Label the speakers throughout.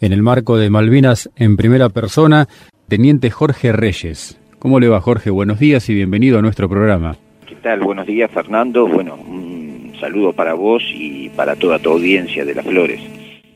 Speaker 1: en el marco de Malvinas en primera persona, Teniente Jorge Reyes. ¿Cómo le va Jorge? Buenos días y bienvenido a nuestro programa.
Speaker 2: ¿Qué tal? Buenos días Fernando. Bueno, un saludo para vos y para toda tu audiencia de las flores.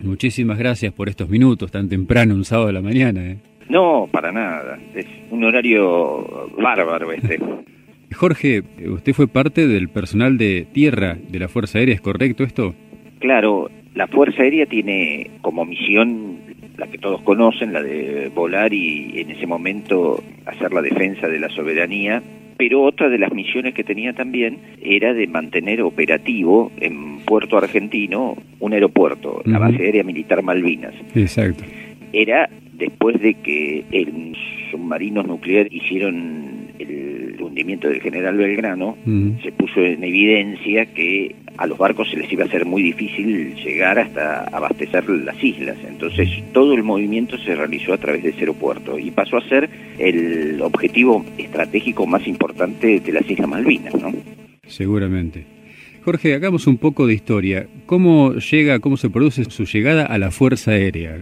Speaker 1: Muchísimas gracias por estos minutos tan temprano, un sábado de la mañana. ¿eh?
Speaker 2: No, para nada. Es un horario bárbaro este.
Speaker 1: Jorge, usted fue parte del personal de tierra de la Fuerza Aérea, ¿es correcto esto?
Speaker 2: Claro, la Fuerza Aérea tiene como misión la que todos conocen, la de volar y en ese momento hacer la defensa de la soberanía, pero otra de las misiones que tenía también era de mantener operativo en Puerto Argentino un aeropuerto, la base aérea militar Malvinas.
Speaker 1: Exacto.
Speaker 2: Era después de que en submarinos nucleares hicieron el hundimiento del general Belgrano, se puso en evidencia que a los barcos se les iba a ser muy difícil llegar hasta abastecer las islas. Entonces todo el movimiento se realizó a través de ese aeropuerto y pasó a ser el objetivo estratégico más importante de las Islas Malvinas. ¿no?
Speaker 1: Seguramente. Jorge, hagamos un poco de historia. ¿Cómo llega, cómo se produce su llegada a la Fuerza Aérea?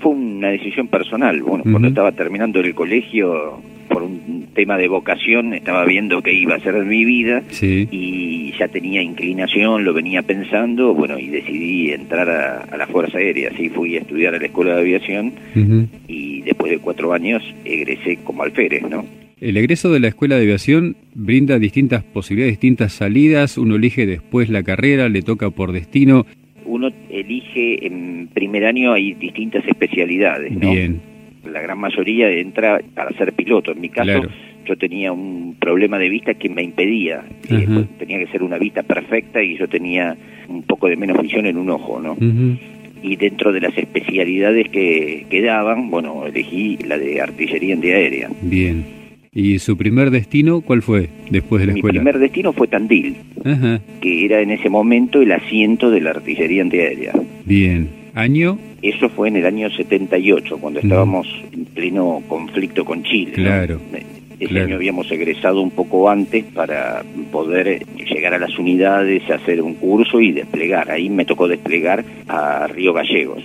Speaker 2: Fue una decisión personal. Bueno, cuando estaba terminando el colegio, por un tema de vocación, estaba viendo qué iba a ser mi vida y ya tenía inclinación, lo venía pensando, bueno, y decidí entrar a, la Fuerza Aérea. Así fui a estudiar a la Escuela de Aviación y después de cuatro años egresé como alférez, ¿no?
Speaker 1: El egreso de la Escuela de Aviación brinda distintas posibilidades, distintas salidas, uno elige después la carrera, le toca por destino.
Speaker 2: Uno elige en primer año hay distintas especialidades, ¿no?
Speaker 1: Bien
Speaker 2: la gran mayoría entra para ser piloto. En mi caso, yo tenía un problema de vista que me impedía. Eh, pues, tenía que ser una vista perfecta y yo tenía un poco de menos visión en un ojo, ¿no? Y dentro de las especialidades que, que daban, bueno, elegí la de artillería antiaérea.
Speaker 1: Bien. ¿Y su primer destino cuál fue después de la escuela?
Speaker 2: Mi primer destino fue Tandil, que era en ese momento el asiento de la artillería antiaérea.
Speaker 1: Bien. ¿Año?
Speaker 2: Eso fue en el año 78, cuando estábamos en pleno conflicto con Chile.
Speaker 1: Claro.
Speaker 2: Ese año habíamos egresado un poco antes para poder llegar a las unidades, hacer un curso y desplegar. Ahí me tocó desplegar a Río Gallegos.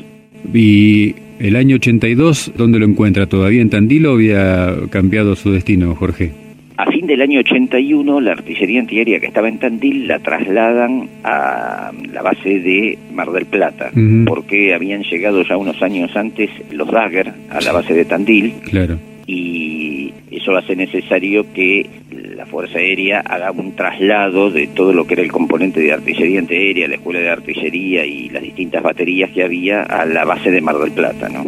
Speaker 1: ¿Y el año 82 dónde lo encuentra? ¿Todavía en Tandil o había cambiado su destino, Jorge?
Speaker 2: A fin del año 81, la artillería antiaérea que estaba en Tandil la trasladan a la base de Mar del Plata, porque habían llegado ya unos años antes los Dagger a la base de Tandil.
Speaker 1: Claro.
Speaker 2: Y eso hace necesario que la Fuerza Aérea haga un traslado de todo lo que era el componente de artillería antiaérea, la escuela de artillería y las distintas baterías que había a la base de Mar del Plata, ¿no?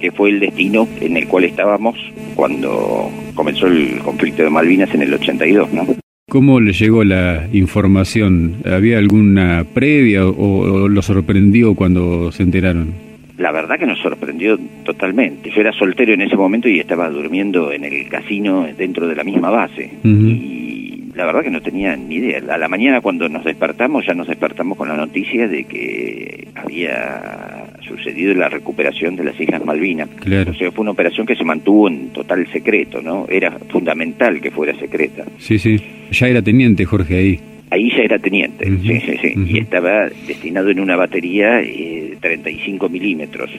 Speaker 2: Que fue el destino en el cual estábamos cuando comenzó el conflicto de Malvinas en el 82, ¿no?
Speaker 1: ¿Cómo le llegó la información? ¿Había alguna previa o, lo sorprendió cuando se enteraron?
Speaker 2: La verdad que nos sorprendió totalmente. Yo era soltero en ese momento y estaba durmiendo en el casino dentro de la misma base. Y la verdad que no tenía ni idea. A la mañana cuando nos despertamos, ya nos despertamos con la noticia de que había sucedido la recuperación de las Islas Malvinas.
Speaker 1: Claro.
Speaker 2: O sea, fue una operación que se mantuvo en total secreto, ¿no? Era fundamental que fuera secreta.
Speaker 1: Sí, sí. Ya era teniente Jorge ahí.
Speaker 2: Ahí ya era teniente, sí, sí, sí. Y estaba destinado en una batería eh, 35 milímetros.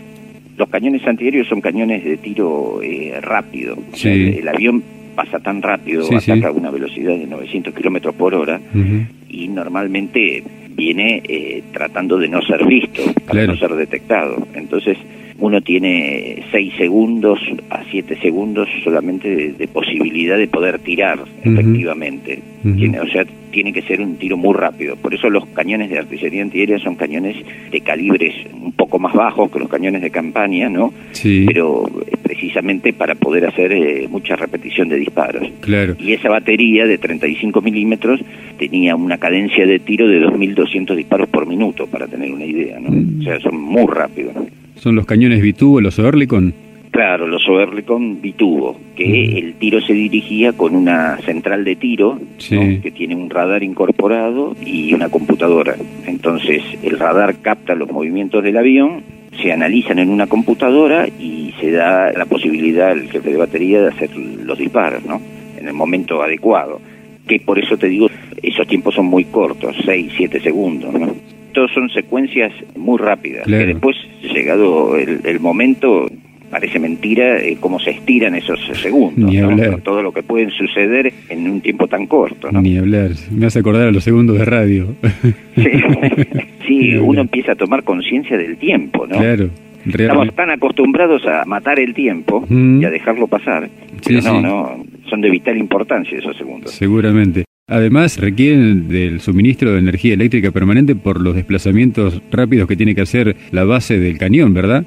Speaker 2: Los cañones antiaéreos son cañones de tiro eh, rápido. el, avión pasa tan rápido, ataca a una velocidad de 900 kilómetros por hora y normalmente viene eh, tratando de no ser visto, para no ser detectado. Entonces, uno tiene 6 segundos a 7 segundos solamente de, posibilidad de poder tirar efectivamente. tiene, o sea, tiene que ser un tiro muy rápido. Por eso los cañones de artillería antiaérea son cañones de calibres un poco más bajos que los cañones de campaña, ¿no?
Speaker 1: Sí.
Speaker 2: Pero eh, precisamente para poder hacer eh, mucha repetición de disparos.
Speaker 1: Claro.
Speaker 2: Y esa batería de 35 milímetros tenía una cadencia de tiro de 2.200 disparos por minuto, para tener una idea, ¿no? Mm. O sea, son muy rápidos.
Speaker 1: ¿Son los cañones Bitubo, los Oerlikon?
Speaker 2: Claro, los Oerlikon Bitubo, que el tiro se dirigía con una central de tiro que tiene un radar incorporado y una computadora. Entonces el radar capta los movimientos del avión, se analizan en una computadora y se da la posibilidad al jefe de batería de hacer los disparos, ¿no? En el momento adecuado. Que por eso te digo, esos tiempos son muy cortos, 6, 7 segundos, ¿no? Todos son secuencias muy rápidas, que después, llegado el, momento, parece mentira eh, cómo se estiran esos segundos, todo lo que puede suceder en un tiempo tan corto.
Speaker 1: Ni hablar, me hace acordar a los segundos de radio.
Speaker 2: Sí, uno empieza a tomar conciencia del tiempo, ¿no?
Speaker 1: Claro.
Speaker 2: Estamos tan acostumbrados a matar el tiempo y a dejarlo pasar. pero no, no, son de vital importancia esos segundos.
Speaker 1: Seguramente. Además, requieren del suministro de energía eléctrica permanente por los desplazamientos rápidos que tiene que hacer la base del cañón, ¿verdad?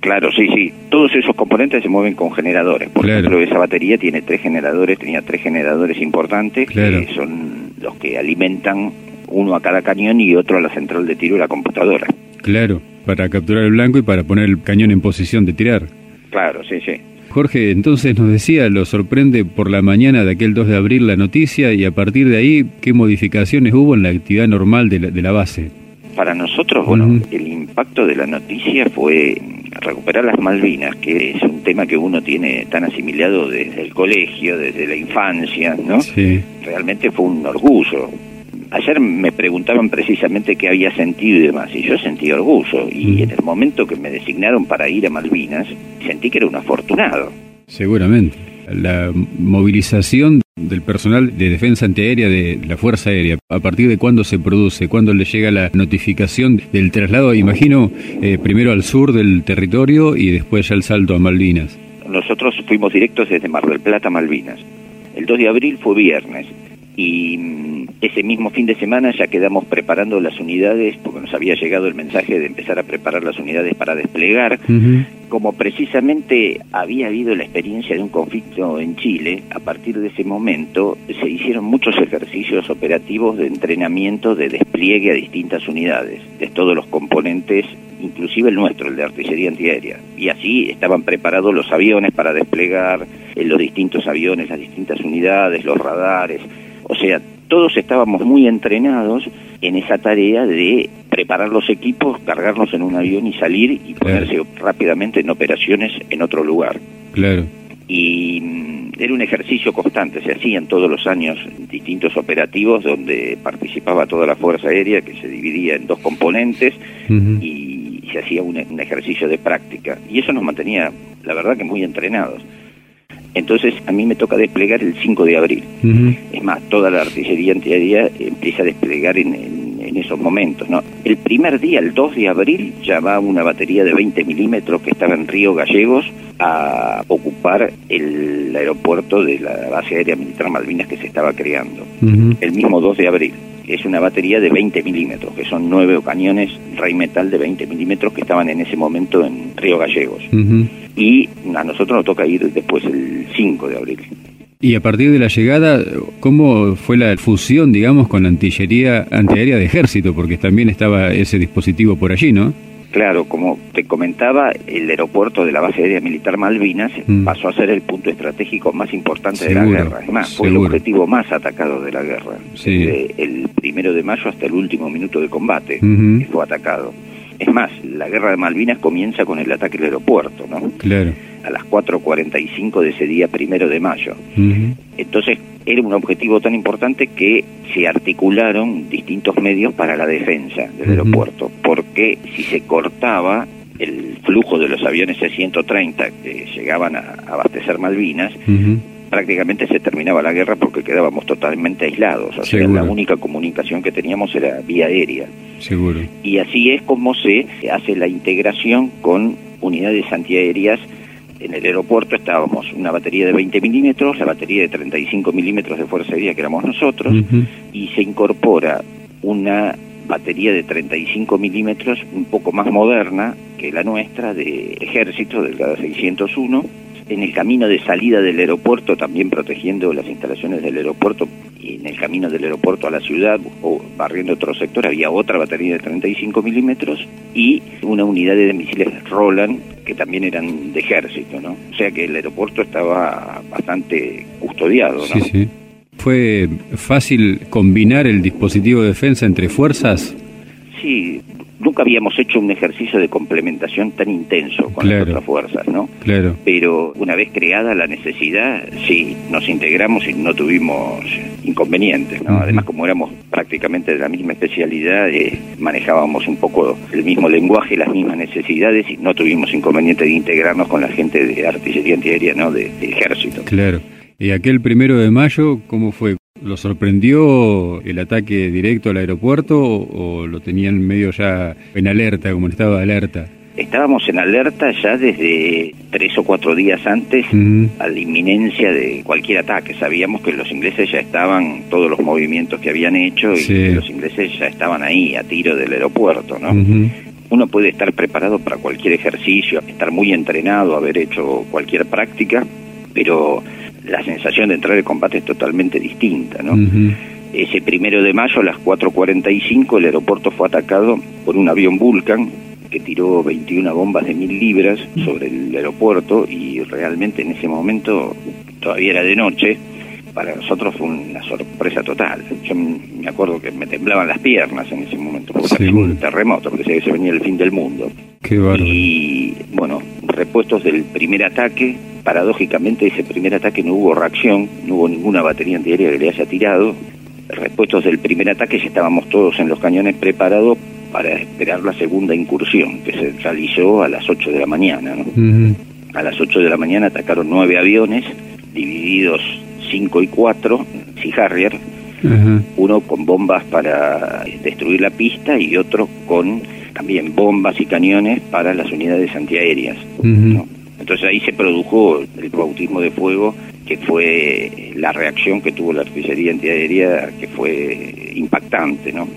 Speaker 2: Claro, sí, sí. Todos esos componentes se mueven con generadores. Por ejemplo, esa batería tiene tres generadores, tenía tres generadores importantes, que son los que alimentan uno a cada cañón y otro a la central de tiro y la computadora.
Speaker 1: Claro, para capturar el blanco y para poner el cañón en posición de tirar.
Speaker 2: Claro, sí, sí.
Speaker 1: Jorge, entonces nos decía, lo sorprende por la mañana de aquel 2 de abril la noticia y a partir de ahí, ¿qué modificaciones hubo en la actividad normal de la, de la base?
Speaker 2: Para nosotros, bueno, el impacto de la noticia fue recuperar las Malvinas, que es un tema que uno tiene tan asimilado desde el colegio, desde la infancia, ¿no?
Speaker 1: Sí.
Speaker 2: Realmente fue un orgullo. Ayer me preguntaban precisamente qué había sentido y demás, y yo sentí orgullo, y en el momento que me designaron para ir a Malvinas, sentí que era un afortunado.
Speaker 1: Seguramente. La movilización del personal de defensa antiaérea de la Fuerza Aérea, ¿a partir de cuándo se produce? ¿Cuándo le llega la notificación del traslado, imagino, eh, primero al sur del territorio y después ya el salto a Malvinas?
Speaker 2: Nosotros fuimos directos desde Mar del Plata a Malvinas. El 2 de abril fue viernes y mm, ese mismo fin de semana ya quedamos preparando las unidades, porque nos había llegado el mensaje de empezar a preparar las unidades para desplegar. Como precisamente había habido la experiencia de un conflicto en Chile, a partir de ese momento se hicieron muchos ejercicios operativos de entrenamiento, de despliegue a distintas unidades, de todos los componentes, inclusive el nuestro, el de artillería antiaérea. Y así estaban preparados los aviones para desplegar, eh, los distintos aviones, las distintas unidades, los radares o sea, todos estábamos muy entrenados en esa tarea de preparar los equipos, cargarnos en un avión y salir y ponerse rápidamente en operaciones en otro lugar.
Speaker 1: Claro.
Speaker 2: Y mm, era un ejercicio constante, se hacían todos los años distintos operativos donde participaba toda la Fuerza Aérea, que se dividía en dos componentes, y se hacía un ejercicio de práctica. Y eso nos mantenía, la verdad que muy entrenados. Entonces a mí me toca desplegar el 5 de abril. Es más, toda la artillería antiaérea empieza a desplegar en, esos momentos. ¿no? El primer día, el 2 de abril, ya va una batería de 20 milímetros que estaba en Río Gallegos a ocupar el aeropuerto de la base aérea militar Malvinas que se estaba creando. El mismo 2 de abril es una batería de 20 milímetros, que son nueve cañones Rheinmetall de 20 milímetros que estaban en ese momento en Río Gallegos. Y a nosotros nos toca ir después el 5 de abril.
Speaker 1: Y a partir de la llegada, ¿cómo fue la fusión, digamos, con la antillería antiaérea de ejército? Porque también estaba ese dispositivo por allí, ¿no?
Speaker 2: Claro, como te comentaba, el aeropuerto de la base aérea militar Malvinas mm. pasó a ser el punto estratégico más importante de la guerra. Es más, fue el objetivo más atacado de la guerra. Desde el primero de mayo hasta el último minuto de combate fue atacado. Es más, la guerra de Malvinas comienza con el ataque al aeropuerto, ¿no?
Speaker 1: Claro.
Speaker 2: A las 4.45 de ese día primero de mayo. Entonces, era un objetivo tan importante que se articularon distintos medios para la defensa del aeropuerto, porque si se cortaba el flujo de los aviones C-130 que llegaban a abastecer Malvinas, prácticamente se terminaba la guerra porque quedábamos totalmente aislados. O sea, la única comunicación que teníamos era vía aérea.
Speaker 1: Seguro.
Speaker 2: Y así es como se hace la integración con unidades antiaéreas en el aeropuerto estábamos una batería de 20 milímetros, la batería de 35 milímetros de Fuerza Aérea que éramos nosotros, y se incorpora una batería de 35 milímetros un poco más moderna que la nuestra de ejército, del 601, en el camino de salida del aeropuerto, también protegiendo las instalaciones del aeropuerto, y en el camino del aeropuerto a la ciudad o barriendo otro sector, había otra batería de 35 milímetros y una unidad de misiles Roland que también eran de ejército, ¿no? O sea que el aeropuerto estaba bastante custodiado, ¿no?
Speaker 1: Sí, sí. ¿Fue fácil combinar el dispositivo de defensa entre fuerzas?
Speaker 2: Sí, nunca habíamos hecho un ejercicio de complementación tan intenso con las otras fuerzas, ¿no?
Speaker 1: Claro.
Speaker 2: Pero una vez creada la necesidad, sí, nos integramos y no tuvimos inconvenientes, ¿no? Además, como éramos prácticamente de la misma especialidad, eh, manejábamos un poco el mismo lenguaje, las mismas necesidades y no tuvimos inconveniente de integrarnos con la gente de artillería antiaérea, ¿no? De, del ejército.
Speaker 1: Claro. ¿Y aquel primero de mayo, cómo fue? ¿Lo sorprendió el ataque directo al aeropuerto o, lo tenían medio ya en alerta, como en estado de alerta?
Speaker 2: Estábamos en alerta ya desde tres o cuatro días antes a la inminencia de cualquier ataque. Sabíamos que los ingleses ya estaban, todos los movimientos que habían hecho, y que los ingleses ya estaban ahí, a tiro del aeropuerto, ¿no? Uno puede estar preparado para cualquier ejercicio, estar muy entrenado, haber hecho cualquier práctica, pero la sensación de entrar al combate es totalmente distinta, ¿no? Ese primero de mayo a las 4.45 el aeropuerto fue atacado por un avión Vulcan que tiró 21 bombas de mil libras sobre el aeropuerto y realmente en ese momento todavía era de noche para nosotros fue una sorpresa total. Yo me acuerdo que me temblaban las piernas en ese momento, porque un terremoto, porque se venía el fin del mundo.
Speaker 1: Qué
Speaker 2: y bueno, repuestos del primer ataque, paradójicamente ese primer ataque no hubo reacción, no hubo ninguna batería antiaérea que le haya tirado. Repuestos del primer ataque ya estábamos todos en los cañones preparados para esperar la segunda incursión, que se realizó a las 8 de la mañana. A las 8 de la mañana atacaron nueve aviones, divididos 5 y 4, Sea Harrier, uno con bombas para destruir la pista y otro con también bombas y cañones para las unidades antiaéreas. Entonces ahí se produjo el bautismo de fuego, que fue la reacción que tuvo la artillería antiaérea, que fue impactante, ¿no?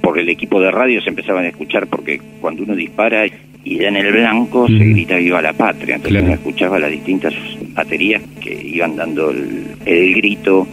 Speaker 2: Por el equipo de radio se empezaban a escuchar, porque cuando uno dispara y da en el blanco, se grita viva la patria. Entonces uno escuchaba las distintas baterías que iban dando el, el grito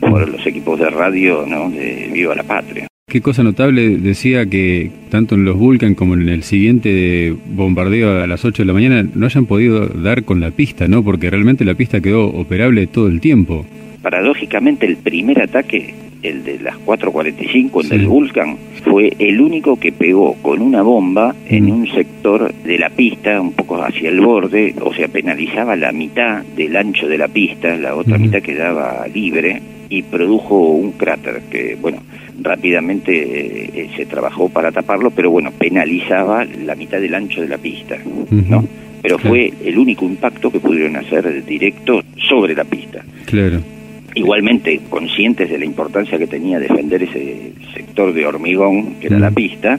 Speaker 2: por los equipos de radio, ¿no? De viva la patria.
Speaker 1: Qué cosa notable, decía que tanto en los Vulcan como en el siguiente bombardeo a las 8 de la mañana no hayan podido dar con la pista, ¿no? Porque realmente la pista quedó operable todo el tiempo.
Speaker 2: Paradójicamente, el primer ataque, el de las 4.45, el del Vulcan, fue el único que pegó con una bomba en mm. un sector de la pista, un poco hacia el borde, o sea, penalizaba la mitad del ancho de la pista, la otra mitad quedaba libre, y produjo un cráter que, bueno, rápidamente eh, se trabajó para taparlo, pero bueno, penalizaba la mitad del ancho de la pista, ¿no? Pero fue el único impacto que pudieron hacer directo sobre la pista.
Speaker 1: Claro.
Speaker 2: Igualmente, conscientes de la importancia que tenía defender ese sector de hormigón, que era la pista,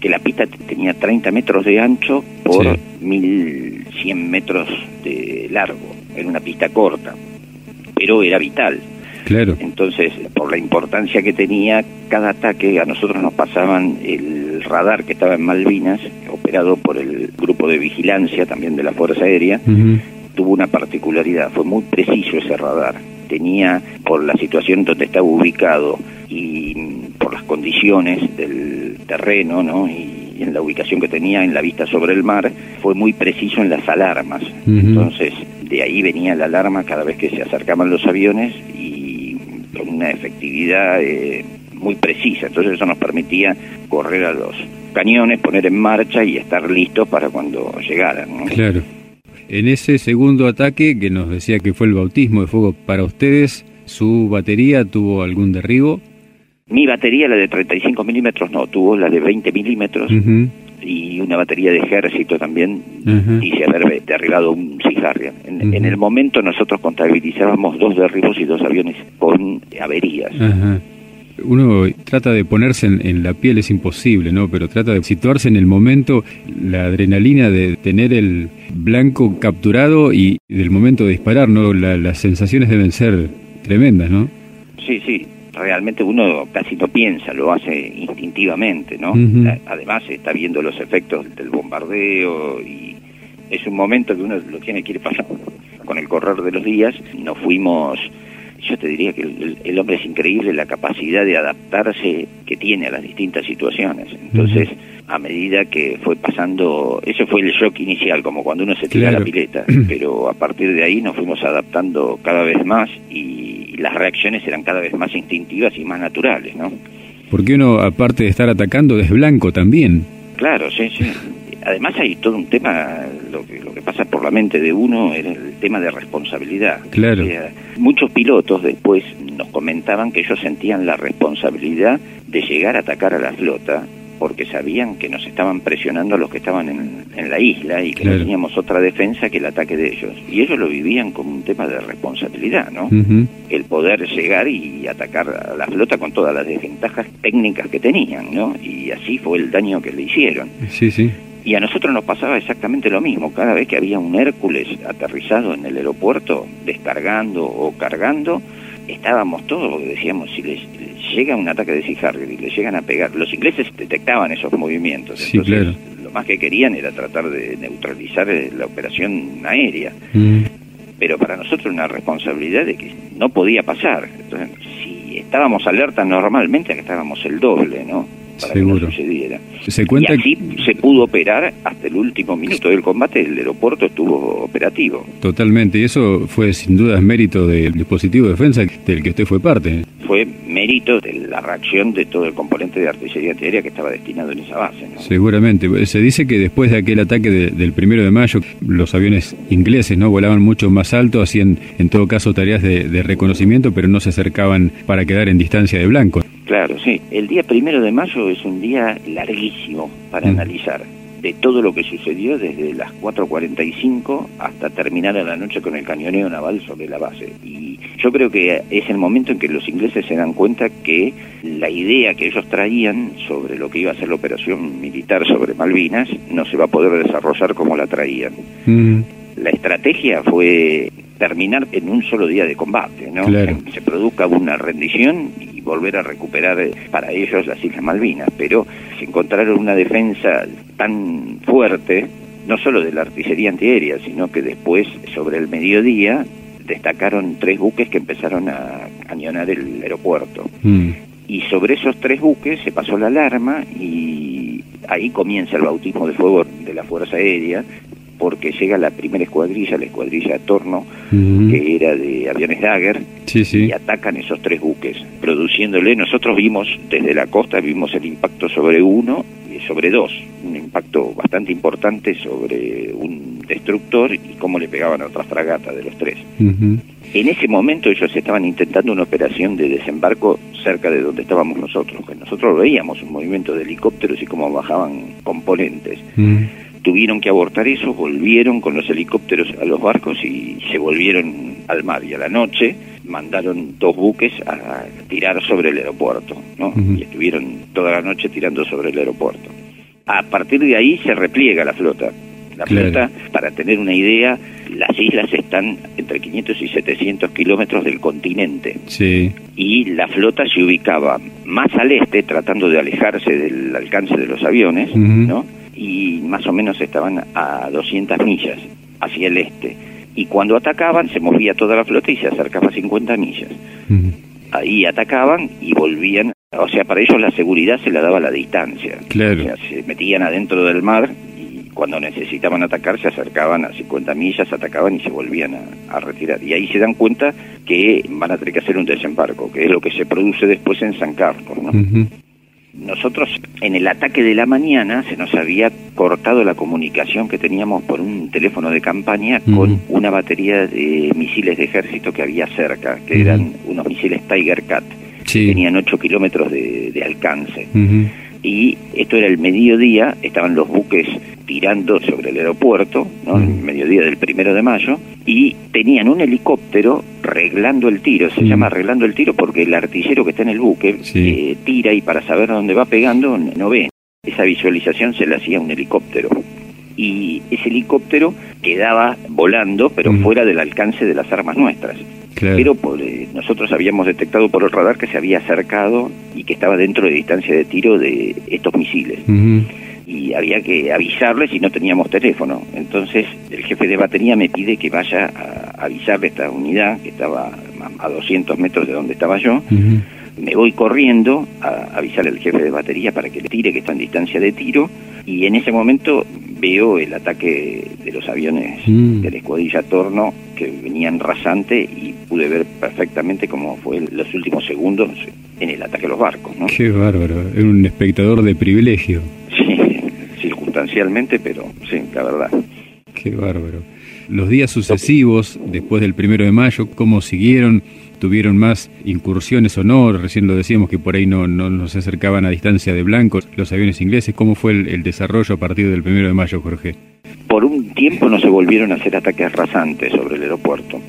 Speaker 2: que la pista tenía 30 metros de ancho por 1100 metros de largo. Era una pista corta, pero era vital.
Speaker 1: Claro.
Speaker 2: Entonces, por la importancia que tenía cada ataque, a nosotros nos pasaban el radar que estaba en Malvinas, operado por el grupo de vigilancia también de la Fuerza Aérea, tuvo una particularidad, fue muy preciso ese radar. Tenía, por la situación donde estaba ubicado y por las condiciones del terreno, ¿no? Y, en la ubicación que tenía en la vista sobre el mar, fue muy preciso en las alarmas. Entonces, de ahí venía la alarma cada vez que se acercaban los aviones con una efectividad eh, muy precisa. Entonces eso nos permitía correr a los cañones, poner en marcha y estar listos para cuando llegaran.
Speaker 1: Claro. En ese segundo ataque que nos decía que fue el bautismo de fuego para ustedes, ¿su batería tuvo algún derribo?
Speaker 2: Mi batería, la de 35 milímetros, no, tuvo la de 20 milímetros y una batería de ejército también dice haber derribado un Sea En, en, el momento nosotros contabilizábamos dos derribos y dos aviones con averías.
Speaker 1: Uno trata de ponerse en, la piel, es imposible, ¿no? Pero trata de situarse en el momento, la adrenalina de tener el blanco capturado y del momento de disparar, ¿no? las sensaciones deben ser tremendas, ¿no?
Speaker 2: Sí, sí realmente uno casi no piensa, lo hace instintivamente, ¿no? Además está viendo los efectos del bombardeo y es un momento que uno lo tiene que ir pasando. Con el correr de los días nos fuimos, yo te diría que el, hombre es increíble la capacidad de adaptarse que tiene a las distintas situaciones. Entonces, a medida que fue pasando, ese fue el shock inicial, como cuando uno se tira la pileta, pero a partir de ahí nos fuimos adaptando cada vez más y las reacciones eran cada vez más instintivas y más naturales, ¿no?
Speaker 1: Porque uno, aparte de estar atacando, es blanco también.
Speaker 2: Claro, sí, sí. Además hay todo un tema, lo que, lo que pasa por la mente de uno es el tema de responsabilidad.
Speaker 1: Claro.
Speaker 2: muchos pilotos después nos comentaban que ellos sentían la responsabilidad de llegar a atacar a la flota porque sabían que nos estaban presionando los que estaban en, la isla y que no teníamos otra defensa que el ataque de ellos. Y ellos lo vivían como un tema de responsabilidad, ¿no? El poder llegar y atacar a la flota con todas las desventajas técnicas que tenían, ¿no? Y así fue el daño que le hicieron.
Speaker 1: Sí, sí.
Speaker 2: Y a nosotros nos pasaba exactamente lo mismo. Cada vez que había un Hércules aterrizado en el aeropuerto, descargando o cargando, estábamos todos, decíamos, si les, llega un ataque de Sea y le llegan a pegar, los ingleses detectaban esos movimientos,
Speaker 1: sí, claro.
Speaker 2: lo más que querían era tratar de neutralizar eh, la operación aérea.
Speaker 1: Mm.
Speaker 2: Pero para nosotros una responsabilidad de que no podía pasar. Entonces, si estábamos alerta normalmente, estábamos el doble, ¿no? Para que no sucediera.
Speaker 1: Se cuenta
Speaker 2: y así se pudo operar hasta el último minuto del combate, el aeropuerto estuvo operativo.
Speaker 1: Totalmente, y eso fue sin duda mérito del dispositivo de defensa del que usted fue parte.
Speaker 2: Fue mérito de la reacción de todo el componente de artillería antiaérea que estaba destinado en esa base.
Speaker 1: Seguramente, se dice que después de aquel ataque del primero de mayo, los aviones ingleses no volaban mucho más alto, hacían en todo caso tareas de, de reconocimiento, pero no se acercaban para quedar en distancia de blanco.
Speaker 2: Claro, sí. El día primero de mayo es un día larguísimo para mm. analizar de todo lo que sucedió desde las 4.45 hasta terminar a la noche con el cañoneo naval sobre la base. Y yo creo que es el momento en que los ingleses se dan cuenta que la idea que ellos traían sobre lo que iba a ser la operación militar sobre Malvinas no se va a poder desarrollar como la traían.
Speaker 1: Mm.
Speaker 2: La estrategia fue terminar en un solo día de combate, ¿no? Se produzca una rendición y volver a recuperar eh, para ellos las Islas Malvinas, pero se encontraron una defensa tan fuerte, no solo de la artillería antiaérea, sino que después, sobre el mediodía, destacaron tres buques que empezaron a cañonar el aeropuerto.
Speaker 1: Mm.
Speaker 2: Y sobre esos tres buques se pasó la alarma y ahí comienza el bautismo de fuego de la Fuerza Aérea, porque llega la primera escuadrilla, la escuadrilla Torno, que era de aviones Dagger, y atacan esos tres buques, produciéndole, nosotros vimos desde la costa, vimos el impacto sobre uno y sobre dos, un impacto bastante importante sobre un destructor y cómo le pegaban a otra fragata de los tres. En ese momento ellos estaban intentando una operación de desembarco cerca de donde estábamos nosotros, que nosotros veíamos un movimiento de helicópteros y cómo bajaban componentes tuvieron que abortar eso, volvieron con los helicópteros a los barcos y se volvieron al mar. Y a la noche mandaron dos buques a tirar sobre el aeropuerto, ¿no? Y estuvieron toda la noche tirando sobre el aeropuerto. A partir de ahí se repliega la flota. La flota, para tener una idea, las islas están entre 500 y 700 kilómetros del continente.
Speaker 1: Sí.
Speaker 2: Y la flota se ubicaba más al este, tratando de alejarse del alcance de los aviones, ¿no? Y más o menos estaban a 200 millas hacia el este. Y cuando atacaban se movía toda la flota y se acercaba a 50 millas. Ahí atacaban y volvían. O sea, para ellos la seguridad se la daba a la distancia.
Speaker 1: Claro.
Speaker 2: O sea, se metían adentro del mar y cuando necesitaban atacar se acercaban a 50 millas, atacaban y se volvían a, retirar. Y ahí se dan cuenta que van a tener que hacer un desembarco, que es lo que se produce después en San Carlos. ¿no? Nosotros en el ataque de la mañana se nos había cortado la comunicación que teníamos por un teléfono de campaña con una batería de misiles de ejército que había cerca, que eran unos misiles Tiger Cat, que tenían 8 kilómetros de, alcance y esto era el mediodía, estaban los buques tirando sobre el aeropuerto, ¿no? el mediodía del primero de mayo, y tenían un helicóptero reglando el tiro, se llama reglando el tiro porque el artillero que está en el buque eh, tira y para saber dónde va pegando no ve. Esa visualización se le hacía un helicóptero. Y ese helicóptero quedaba volando, pero fuera del alcance de las armas nuestras. Pero por, eh, nosotros habíamos detectado por el radar que se había acercado y que estaba dentro de distancia de tiro de estos misiles. Y había que avisarles si no teníamos teléfono. Entonces el jefe de batería me pide que vaya a avisarle a esta unidad que estaba a 200 metros de donde estaba yo. Me voy corriendo a avisarle al jefe de batería para que le tire, que está en distancia de tiro. Y en ese momento veo el ataque de los aviones mm. de la escuadrilla Torno que venían rasante y pude ver perfectamente cómo fue los últimos segundos en el ataque a los barcos. ¿no?
Speaker 1: Qué bárbaro, era un espectador de privilegio.
Speaker 2: Sí, circunstancialmente, pero sí, la verdad.
Speaker 1: Qué bárbaro. Los días sucesivos, después del primero de mayo, ¿cómo siguieron? ¿Tuvieron más incursiones o no? Recién lo decíamos que por ahí no, no, se acercaban a distancia de blancos los aviones ingleses. ¿Cómo fue el, desarrollo a partir del primero de mayo, Jorge?
Speaker 2: Por un tiempo no se volvieron a hacer ataques rasantes sobre el aeropuerto.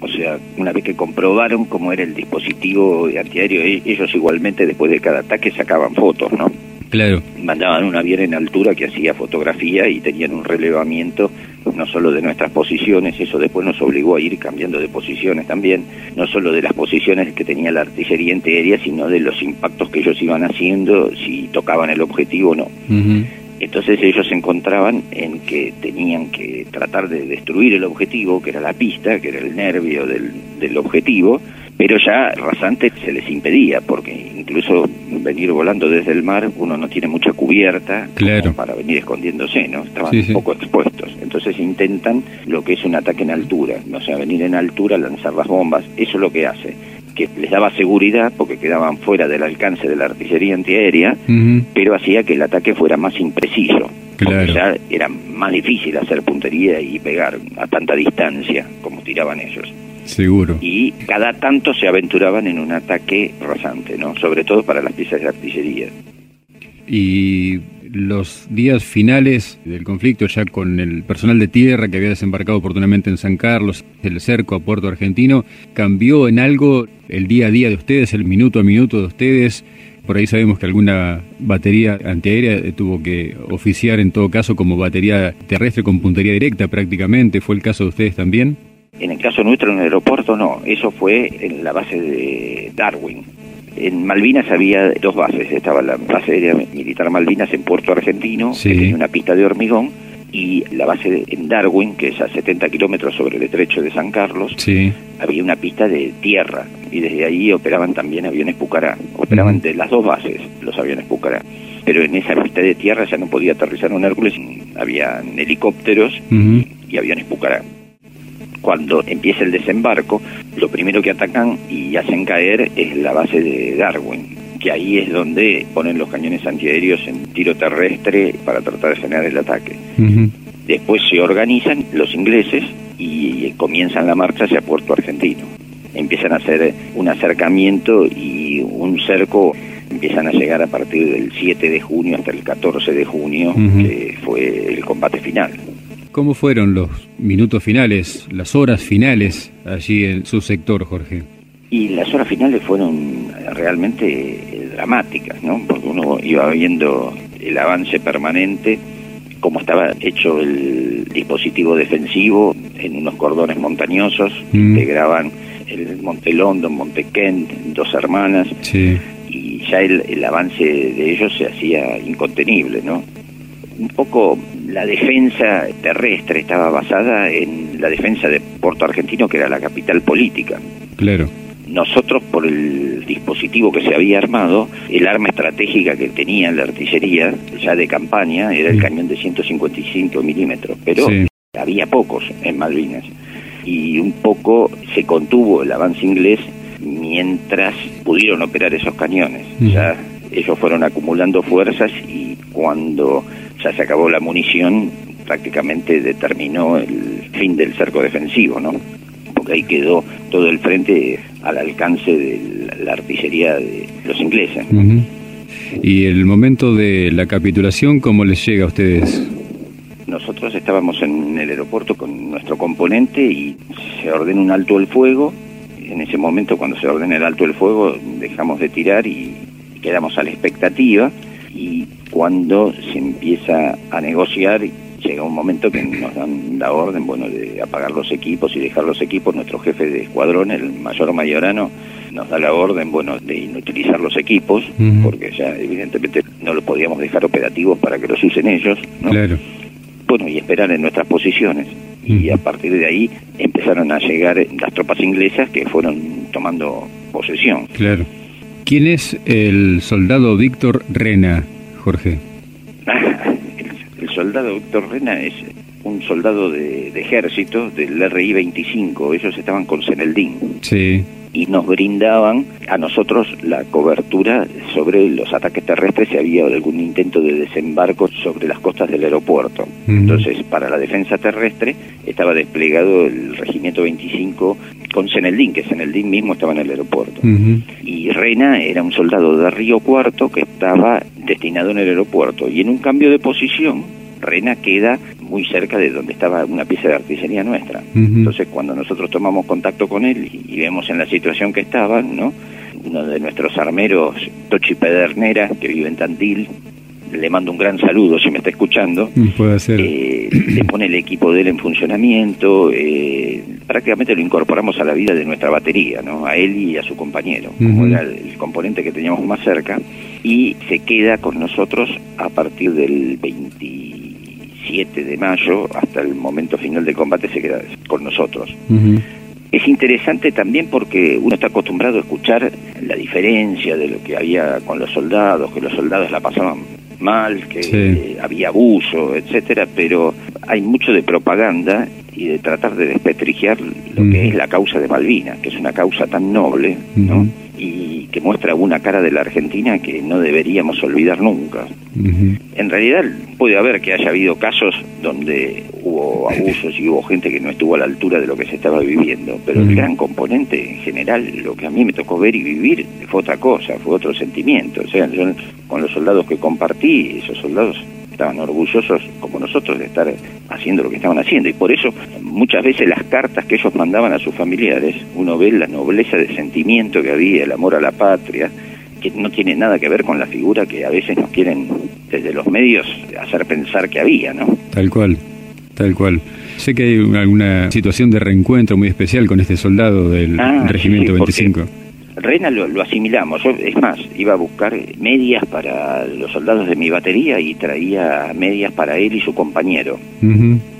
Speaker 2: O sea, una vez que comprobaron cómo era el dispositivo antiaéreo, e-, ellos igualmente después de cada ataque sacaban fotos, ¿no?
Speaker 1: Claro.
Speaker 2: Mandaban un avión en altura que hacía fotografía y tenían un relevamiento no solo de nuestras posiciones, eso después nos obligó a ir cambiando de posiciones también, no solo de las posiciones que tenía la artillería antiaérea, sino de los impactos que ellos iban haciendo, si tocaban el objetivo o no. Entonces ellos se encontraban en que tenían que tratar de destruir el objetivo, que era la pista, que era el nervio del, del objetivo, pero ya rasante se les impedía, porque incluso venir volando desde el mar, uno no tiene mucha cubierta para venir escondiéndose, ¿no? Estaban un poco expuestos. Entonces intentan lo que es un ataque en altura, o sea, venir en altura, lanzar las bombas, eso es lo que hace que les daba seguridad porque quedaban fuera del alcance de la artillería antiaérea, pero hacía que el ataque fuera más impreciso. Claro. ya era más difícil hacer puntería y pegar a tanta distancia como tiraban ellos.
Speaker 1: Seguro.
Speaker 2: Y cada tanto se aventuraban en un ataque rasante, ¿no? Sobre todo para las piezas de artillería.
Speaker 1: Y los días finales del conflicto, ya con el personal de tierra que había desembarcado oportunamente en San Carlos, el cerco a Puerto Argentino, ¿cambió en algo el día a día de ustedes, el minuto a minuto de ustedes? Por ahí sabemos que alguna batería antiaérea tuvo que oficiar en todo caso como batería terrestre con puntería directa prácticamente. ¿Fue el caso de ustedes también?
Speaker 2: En el caso nuestro en el aeropuerto no, eso fue en la base de Darwin. En Malvinas había dos bases, estaba la base aérea militar Malvinas en Puerto Argentino, que tenía una pista de hormigón, y la base en Darwin, que es a 70 kilómetros sobre el estrecho de San Carlos, había una pista de tierra, y desde ahí operaban también aviones Pucará. Operaban de las dos bases los aviones Pucará. Pero en esa pista de tierra ya no podía aterrizar un Hércules, había helicópteros y aviones Pucará cuando empieza el desembarco, lo primero que atacan y hacen caer es la base de Darwin, que ahí es donde ponen los cañones antiaéreos en tiro terrestre para tratar de frenar el ataque. Después se organizan los ingleses y comienzan la marcha hacia Puerto Argentino. Empiezan a hacer un acercamiento y un cerco empiezan a llegar a partir del 7 de junio hasta el 14 de junio, que fue el combate final.
Speaker 1: ¿Cómo fueron los minutos finales, las horas finales allí en su sector, Jorge?
Speaker 2: Y las horas finales fueron realmente dramáticas, ¿no? Porque uno iba viendo el avance permanente, cómo estaba hecho el dispositivo defensivo en unos cordones montañosos que mm. integraban el Monte London, Monte Kent, dos hermanas, y ya el, el avance de ellos se hacía incontenible, ¿no? Un poco la defensa terrestre estaba basada en la defensa de Puerto Argentino, que era la capital política.
Speaker 1: Claro.
Speaker 2: Nosotros, por el dispositivo que se había armado, el arma estratégica que tenía la artillería, ya de campaña, era el cañón de 155 milímetros, pero había pocos en Malvinas. Y un poco se contuvo el avance inglés mientras pudieron operar esos cañones. Ya ellos fueron acumulando fuerzas y cuando ya se acabó la munición, prácticamente determinó el fin del cerco defensivo, ¿no? Porque ahí quedó todo el frente al alcance de la artillería de los ingleses.
Speaker 1: ¿Y el momento de la capitulación cómo les llega a ustedes?
Speaker 2: Nosotros estábamos en el aeropuerto con nuestro componente y se ordena un alto el fuego. En ese momento, cuando se ordena el alto el fuego, dejamos de tirar y quedamos a la expectativa y cuando se empieza a negociar llega un momento que nos dan la orden bueno de apagar los equipos y dejar los equipos. Nuestro jefe de escuadrón el mayor mayorano nos da la orden bueno de inutilizar los equipos porque ya evidentemente no los podíamos dejar operativos para que los usen ellos
Speaker 1: claro.
Speaker 2: bueno y esperar en nuestras posiciones. Y a partir de ahí empezaron a llegar las tropas inglesas que fueron tomando posesión.
Speaker 1: Claro ¿Quién es el soldado Víctor Rena, Jorge?
Speaker 2: el, soldado Víctor Rena es un soldado de, ejército del RI 25, ellos estaban con Seneldín.
Speaker 1: Sí
Speaker 2: y nos brindaban a nosotros la cobertura sobre los ataques terrestres si había algún intento de desembarco sobre las costas del aeropuerto. Entonces, para la defensa terrestre estaba desplegado el Regimiento 25 con Seneldín, que Seneldín mismo estaba en el aeropuerto. Y Reina era un soldado de Río Cuarto que estaba destinado en el aeropuerto. Y en un cambio de posición, Rena queda muy cerca de donde estaba una pieza de artillería nuestra. Entonces, cuando nosotros tomamos contacto con él y, vemos en la situación que estaban, ¿no? Uno de nuestros armeros, Tochi Pedernera, que vive en Tandil, le mando un gran saludo si me está escuchando.
Speaker 1: Mm, puede ser.
Speaker 2: Eh, le pone el equipo de él en funcionamiento. Eh, prácticamente lo incorporamos a la vida de nuestra batería, ¿no? A él y a su compañero, como era el, componente que teníamos más cerca. Y se queda con nosotros a partir del 27 de mayo hasta el momento final del combate se queda con nosotros. Es interesante también porque uno está acostumbrado a escuchar la diferencia de lo que había con los soldados, que los soldados la pasaban mal, que había abuso, etcétera, pero hay mucho de propaganda y de tratar de desprestigiar lo que es la causa de Malvinas, que es una causa tan noble, ¿no? Y que muestra una cara de la Argentina que no deberíamos olvidar nunca. En realidad puede haber que haya habido casos donde hubo abusos y hubo gente que no estuvo a la altura de lo que se estaba viviendo, pero el gran componente en general, lo que a mí me tocó ver y vivir, fue otra cosa, fue otro sentimiento. O sea, yo con los soldados que compartí, esos soldados estaban orgullosos como nosotros de estar haciendo lo que estaban haciendo. Y por eso muchas veces las cartas que ellos mandaban a sus familiares uno ve la nobleza de sentimiento que había el amor a la patria que no tiene nada que ver con la figura que a veces nos quieren desde los medios hacer pensar que había no
Speaker 1: tal cual tal cual. Sé que hay alguna situación de reencuentro muy especial con este soldado del ah, regimiento 25
Speaker 2: Reina lo, asimilamos. Yo, es más, iba a buscar medias para los soldados de mi batería y traía medias para él y su compañero,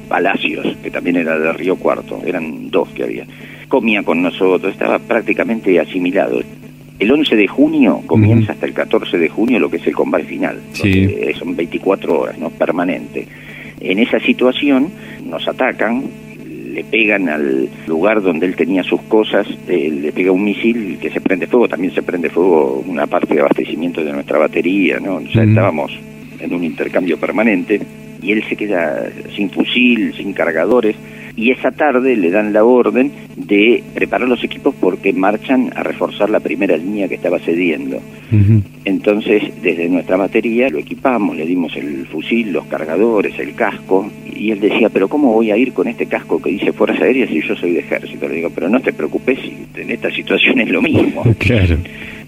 Speaker 2: Palacios, que también era de Río Cuarto. Eran dos que había. Comía con nosotros, estaba prácticamente asimilado. El 11 de junio comienza hasta el 14 de junio lo que es el combate final.
Speaker 1: Sí.
Speaker 2: Son 24 horas, ¿no? Permanente. En esa situación nos atacan, le pegan al lugar donde él tenía sus cosas, eh, le pega un misil que se prende fuego, también se prende fuego una parte de abastecimiento de nuestra batería, ¿no? O sea, estábamos en un intercambio permanente y él se queda sin fusil, sin cargadores, y esa tarde le dan la orden de preparar los equipos porque marchan a reforzar la primera línea que estaba cediendo. Entonces, desde nuestra batería lo equipamos, le dimos el fusil, los cargadores, el casco, y él decía, pero ¿cómo voy a ir con este casco que dice Fuerzas Aéreas si yo soy de ejército? Le digo, pero no te preocupes, en esta situación es lo mismo.
Speaker 1: Claro.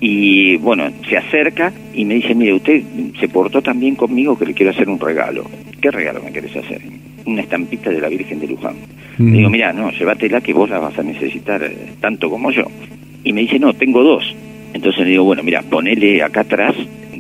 Speaker 2: Y bueno, se acerca y me dice, mire, usted se portó tan bien conmigo que le quiero hacer un regalo. ¿Qué regalo me querés hacer? Una estampita de la Virgen de Luján. Le digo, mm. mira, no, llévatela que vos la vas a necesitar eh, tanto como yo. Y me dice, no, tengo dos. Entonces le digo, bueno, mira, ponele acá atrás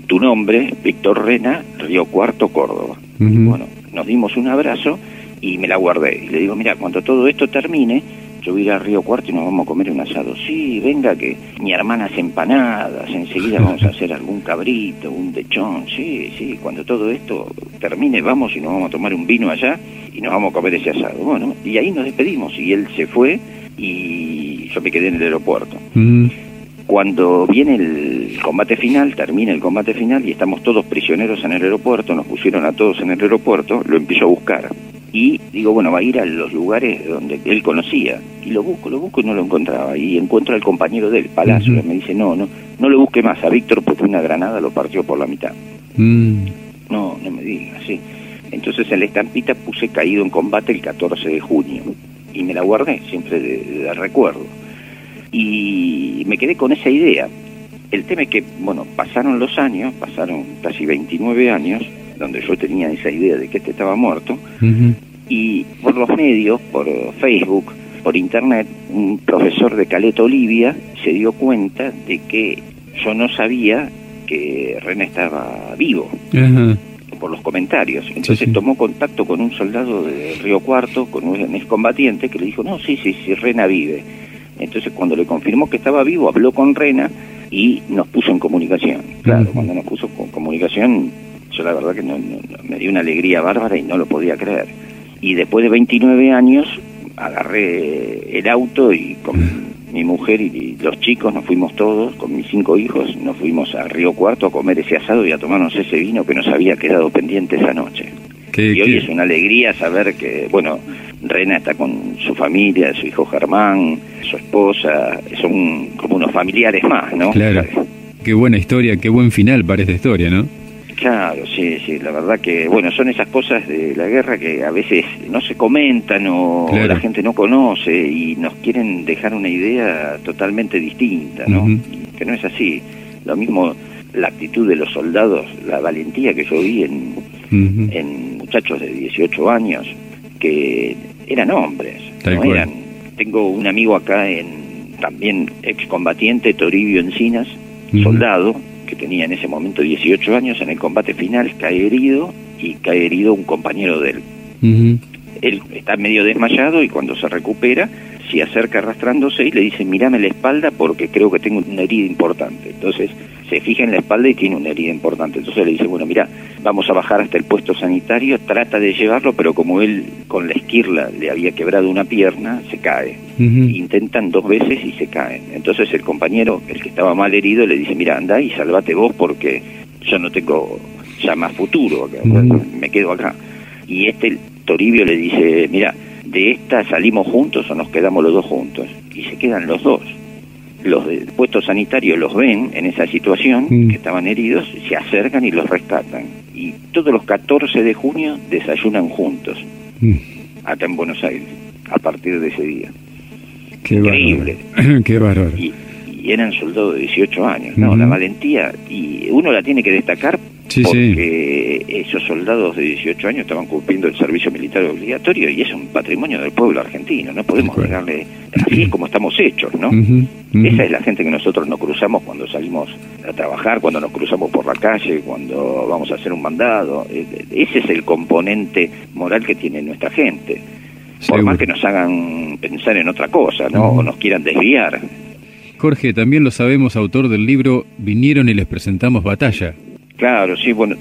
Speaker 2: tu nombre, Víctor Rena, Río Cuarto, Córdoba. Bueno, nos dimos un abrazo y me la guardé. Y le digo, mira, cuando todo esto termine, voy a Río Cuarto y nos vamos a comer un asado. Sí, venga que mi hermana hace empanadas, enseguida vamos a hacer algún cabrito, un lechón. Sí, sí, cuando todo esto termine vamos y nos vamos a tomar un vino allá y nos vamos a comer ese asado. Bueno, y ahí nos despedimos y él se fue y yo me quedé en el aeropuerto. Cuando viene el combate final, termina el combate final y estamos todos prisioneros en el aeropuerto, nos pusieron a todos en el aeropuerto, lo empiezo a buscar. Y digo, bueno, va a ir a los lugares donde él conocía. Y lo busco, lo busco y no lo encontraba. Y encuentro al compañero del Palacio, y me dice, no, no, no lo busque más a Víctor porque una granada lo partió por la mitad.
Speaker 1: Mm.
Speaker 2: No, no me digas, sí. Entonces en la estampita puse caído en combate el 14 de junio. Y me la guardé, siempre de recuerdo y me quedé con esa idea. El tema es que, bueno, pasaron los años, pasaron casi 29 años, donde yo tenía esa idea de que este estaba muerto, y por los medios, por Facebook, por internet, un profesor de Caleta Olivia se dio cuenta de que yo no sabía que René estaba vivo. por los comentarios. Entonces tomó contacto con un soldado de Río Cuarto, con un excombatiente, que le dijo, no, sí, sí, sí, Rena vive. Entonces cuando le confirmó que estaba vivo, habló con Rena y nos puso en comunicación. Claro, cuando nos puso en comunicación, yo la verdad que me dio una alegría bárbara y no lo podía creer. Y después de 29 años agarré el auto y con mi mujer y los chicos nos fuimos todos, con mis cinco hijos, nos fuimos a Río Cuarto a comer ese asado y a tomarnos ese vino que nos había quedado pendiente esa noche. y hoy es una alegría saber que, bueno, Rena está con su familia, su hijo Germán, su esposa, son como unos familiares más, ¿no?
Speaker 1: Claro. Qué buena historia, qué buen final para esta historia, ¿no?
Speaker 2: Claro, sí, sí, la verdad que, bueno, son esas cosas de la guerra que a veces no se comentan o la gente no conoce y nos quieren dejar una idea totalmente distinta, ¿no? Que no es así. Lo mismo la actitud de los soldados, la valentía que yo vi en, en muchachos de 18 años, que eran hombres, no eran. Tengo un amigo acá en también excombatiente Toribio Encinas, soldado, que tenía en ese momento 18 años, en el combate final cae herido y cae herido un compañero de él. Él está medio desmayado y cuando se recupera se acerca arrastrándose y le dice, mirame la espalda porque creo que tengo una herida importante. Entonces se fija en la espalda y tiene una herida importante. Entonces le dice, bueno, mira, vamos a bajar hasta el puesto sanitario, trata de llevarlo, pero como él con la esquirla le había quebrado una pierna, se cae. Intentan dos veces y se caen. Entonces el compañero, el que estaba mal herido, le dice, mira, anda y salvate vos porque yo no tengo ya más futuro, me quedo acá. Y este Toribio le dice, mira, de esta salimos juntos o nos quedamos los dos juntos. Y se quedan los dos. Los del puesto sanitario los ven en esa situación, mm. que estaban heridos, se acercan y los rescatan. Y todos los 14 de junio desayunan juntos, mm. acá en Buenos Aires, a partir de ese día.
Speaker 1: Qué Increíble. Qué bárbaro.
Speaker 2: Y, eran soldados de 18 años, ¿no? La valentía, y uno la tiene que destacar porque esos soldados de 18 años estaban cumpliendo el servicio militar obligatorio y es un patrimonio del pueblo argentino, no podemos negarle, así es como estamos hechos, ¿no? Esa es la gente que nosotros nos cruzamos cuando salimos a trabajar, cuando nos cruzamos por la calle, cuando vamos a hacer un mandado, e, e, ese es el componente moral que tiene nuestra gente. Por más que nos hagan pensar en otra cosa, ¿no? O nos quieran desviar.
Speaker 1: Jorge, también lo sabemos, autor del libro Vinieron y les presentamos batalla.
Speaker 2: Claro, sí, bueno,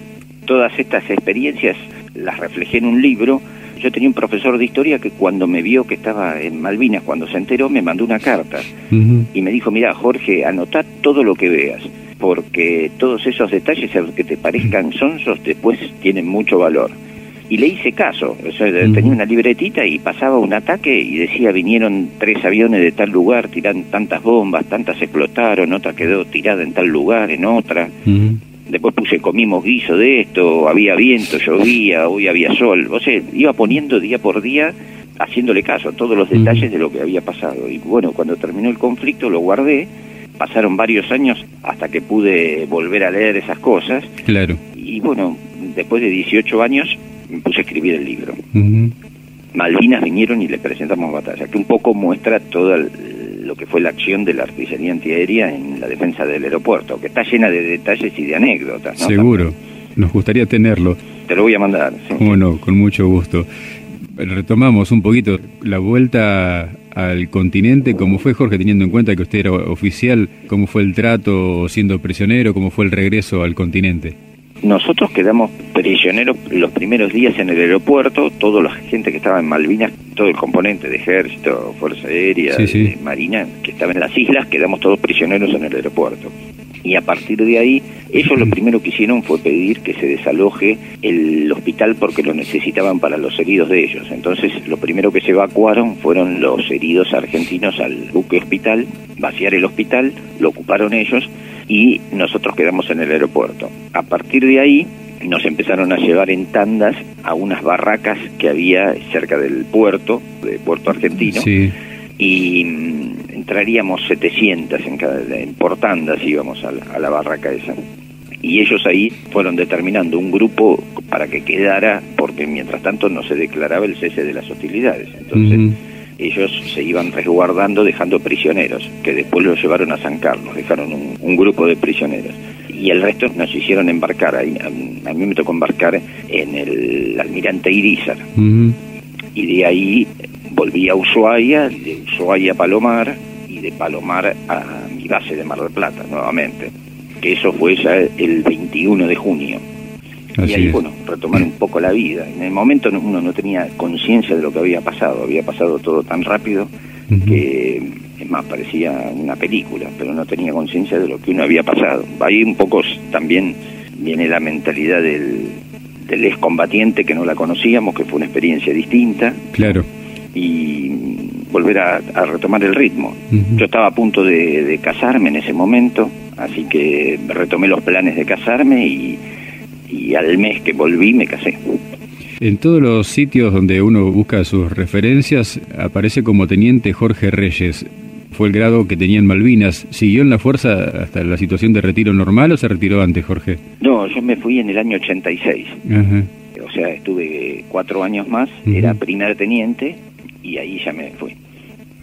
Speaker 2: todas estas experiencias las reflejé en un libro. Yo tenía un profesor de historia que cuando me vio que estaba en Malvinas, cuando se enteró, me mandó una carta y me dijo, mira, Jorge, anotá todo lo que veas, porque todos esos detalles, que te parezcan sonsos, después tienen mucho valor. Y le hice caso, o sea, tenía una libretita y pasaba un ataque y decía, vinieron tres aviones de tal lugar, tiran tantas bombas, tantas explotaron, otra quedó tirada en tal lugar, en otra después puse comimos guiso de esto, había viento, llovía, hoy había sol, o sea, iba poniendo día por día haciéndole caso a todos los detalles de lo que había pasado. Y bueno, cuando terminó el conflicto lo guardé, pasaron varios años hasta que pude volver a leer esas cosas.
Speaker 1: Claro.
Speaker 2: Y bueno, después de 18 años me puse a escribir el libro. Malvinas vinieron y le presentamos batalla, que un poco muestra todo el, lo que fue la acción de la artillería antiaérea en la defensa del aeropuerto, que está llena de detalles y de anécdotas.
Speaker 1: Seguro, nos gustaría tenerlo.
Speaker 2: Te lo voy a mandar.
Speaker 1: Bueno, con mucho gusto. Retomamos un poquito la vuelta al continente, ¿cómo fue Jorge, teniendo en cuenta que usted era oficial? ¿Cómo fue el trato siendo prisionero? ¿Cómo fue el regreso al continente?
Speaker 2: Nosotros quedamos prisioneros los primeros días en el aeropuerto, toda la gente que estaba en Malvinas, todo el componente de ejército, fuerza aérea, marina, que estaba en las islas, quedamos todos prisioneros en el aeropuerto. Y a partir de ahí, ellos lo primero que hicieron fue pedir que se desaloje el hospital porque lo necesitaban para los heridos de ellos. Entonces, lo primero que se evacuaron fueron los heridos argentinos al buque hospital, vaciar el hospital, lo ocuparon ellos y nosotros quedamos en el aeropuerto. A partir de ahí nos empezaron a llevar en tandas a unas barracas que había cerca del puerto, de Puerto Argentino, y mm, entraríamos 700 en, cada, en por tandas íbamos a la, barraca esa. Y ellos ahí fueron determinando un grupo para que quedara, porque mientras tanto no se declaraba el cese de las hostilidades. Entonces, ellos se iban resguardando dejando prisioneros, que después los llevaron a San Carlos, dejaron un, grupo de prisioneros. Y el resto nos hicieron embarcar, ahí, a, mí me tocó embarcar en el almirante Irizar. Y de ahí volví a Ushuaia, de Ushuaia a Palomar, y de Palomar a mi base de Mar del Plata nuevamente. Que eso fue ya el 21 de junio. Y ahí, bueno, retomar un poco la vida. En el momento uno no tenía conciencia de lo que había pasado, había pasado todo tan rápido que, es más, parecía una película, pero no tenía conciencia de lo que uno había pasado. Ahí un poco también viene la mentalidad del, del excombatiente que no la conocíamos, que fue una experiencia distinta.
Speaker 1: Claro.
Speaker 2: Y volver a, retomar el ritmo. Yo estaba a punto de, casarme en ese momento, así que retomé los planes de casarme y, y al mes que volví me casé.
Speaker 1: En todos los sitios donde uno busca sus referencias aparece como teniente Jorge Reyes. Fue el grado que tenía en Malvinas. ¿Siguió en la fuerza hasta la situación de retiro normal o se retiró antes, Jorge?
Speaker 2: No, yo me fui en el año 86. Ajá. O sea, estuve cuatro años más, era primer teniente y ahí ya me fui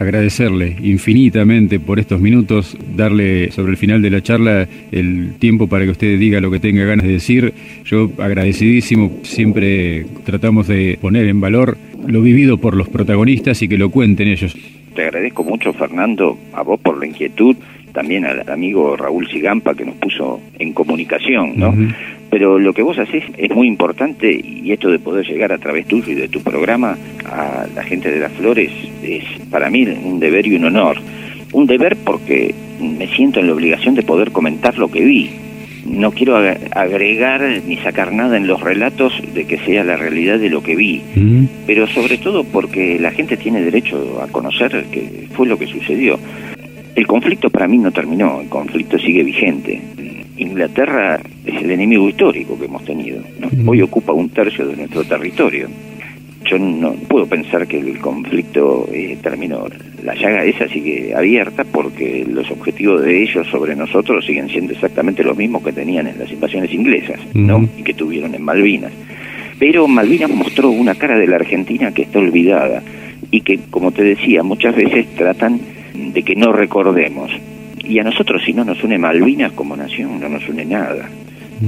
Speaker 1: agradecerle infinitamente por estos minutos, darle sobre el final de la charla el tiempo para que usted diga lo que tenga ganas de decir. Yo agradecidísimo, siempre tratamos de poner en valor lo vivido por los protagonistas y que lo cuenten ellos.
Speaker 2: Te agradezco mucho, Fernando, a vos por la inquietud, también al amigo Raúl Sigampa que nos puso en comunicación, ¿no? Pero lo que vos haces es muy importante y esto de poder llegar a través tuyo y de tu programa a la gente de las flores es para mí un deber y un honor. Un deber porque me siento en la obligación de poder comentar lo que vi. No quiero agregar ni sacar nada en los relatos de que sea la realidad de lo que vi, mm. pero sobre todo porque la gente tiene derecho a conocer qué fue lo que sucedió. El conflicto para mí no terminó, el conflicto sigue vigente. Inglaterra es el enemigo histórico que hemos tenido. Hoy ocupa un tercio de nuestro territorio. Yo no puedo pensar que el conflicto eh, terminó. La llaga esa sigue abierta porque los objetivos de ellos sobre nosotros siguen siendo exactamente los mismos que tenían en las invasiones inglesas ¿no? y que tuvieron en Malvinas. Pero Malvinas mostró una cara de la Argentina que está olvidada y que, como te decía, muchas veces tratan de que no recordemos y a nosotros si no nos une Malvinas como nación, no nos une nada,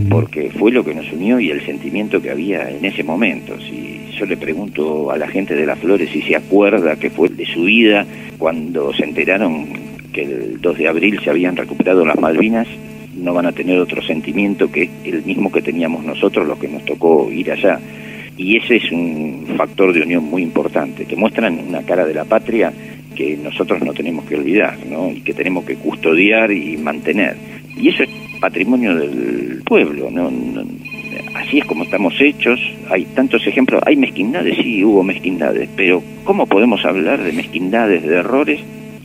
Speaker 2: porque fue lo que nos unió y el sentimiento que había en ese momento. Si yo le pregunto a la gente de las flores si se acuerda que fue de su vida cuando se enteraron que el 2 de abril se habían recuperado las Malvinas, no van a tener otro sentimiento que el mismo que teníamos nosotros, los que nos tocó ir allá. Y ese es un factor de unión muy importante, que muestran una cara de la patria que nosotros no tenemos que olvidar, ¿no? Y que tenemos que custodiar y mantener. Y eso es patrimonio del pueblo, ¿no? Así es como estamos hechos, hay tantos ejemplos, hay mezquindades, sí, hubo mezquindades, pero ¿cómo podemos hablar de mezquindades, de errores,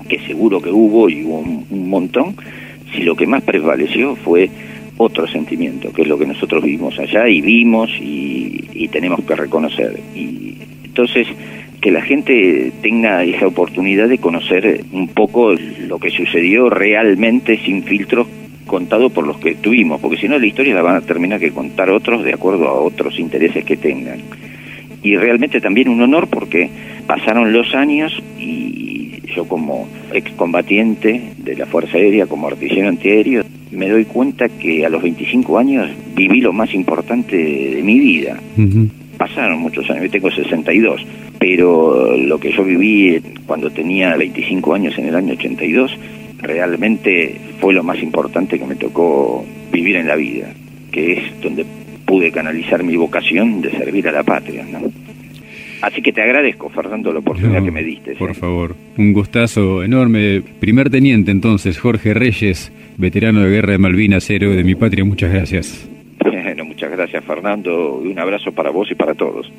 Speaker 2: que seguro que hubo y hubo un, montón, si lo que más prevaleció fue otro sentimiento, que es lo que nosotros vivimos allá y vimos y, y tenemos que reconocer. Y entonces, que la gente tenga esa oportunidad de conocer un poco lo que sucedió realmente sin filtros contado por los que tuvimos, porque si no la historia la van a terminar que contar otros de acuerdo a otros intereses que tengan. Y realmente también un honor porque pasaron los años y yo como excombatiente de la Fuerza Aérea, como artillero antiaéreo, me doy cuenta que a los 25 años viví lo más importante de mi vida. Pasaron muchos años, yo tengo 62 pero lo que yo viví cuando tenía 25 años en el año 82 realmente fue lo más importante que me tocó vivir en la vida, que es donde pude canalizar mi vocación de servir a la patria. Así que te agradezco, Fernando, la oportunidad que me diste.
Speaker 1: Por favor, un gustazo enorme. Primer teniente entonces, Jorge Reyes, veterano de guerra de Malvinas, héroe de mi patria, muchas gracias.
Speaker 2: Bueno, muchas gracias, Fernando, y un abrazo para vos y para todos.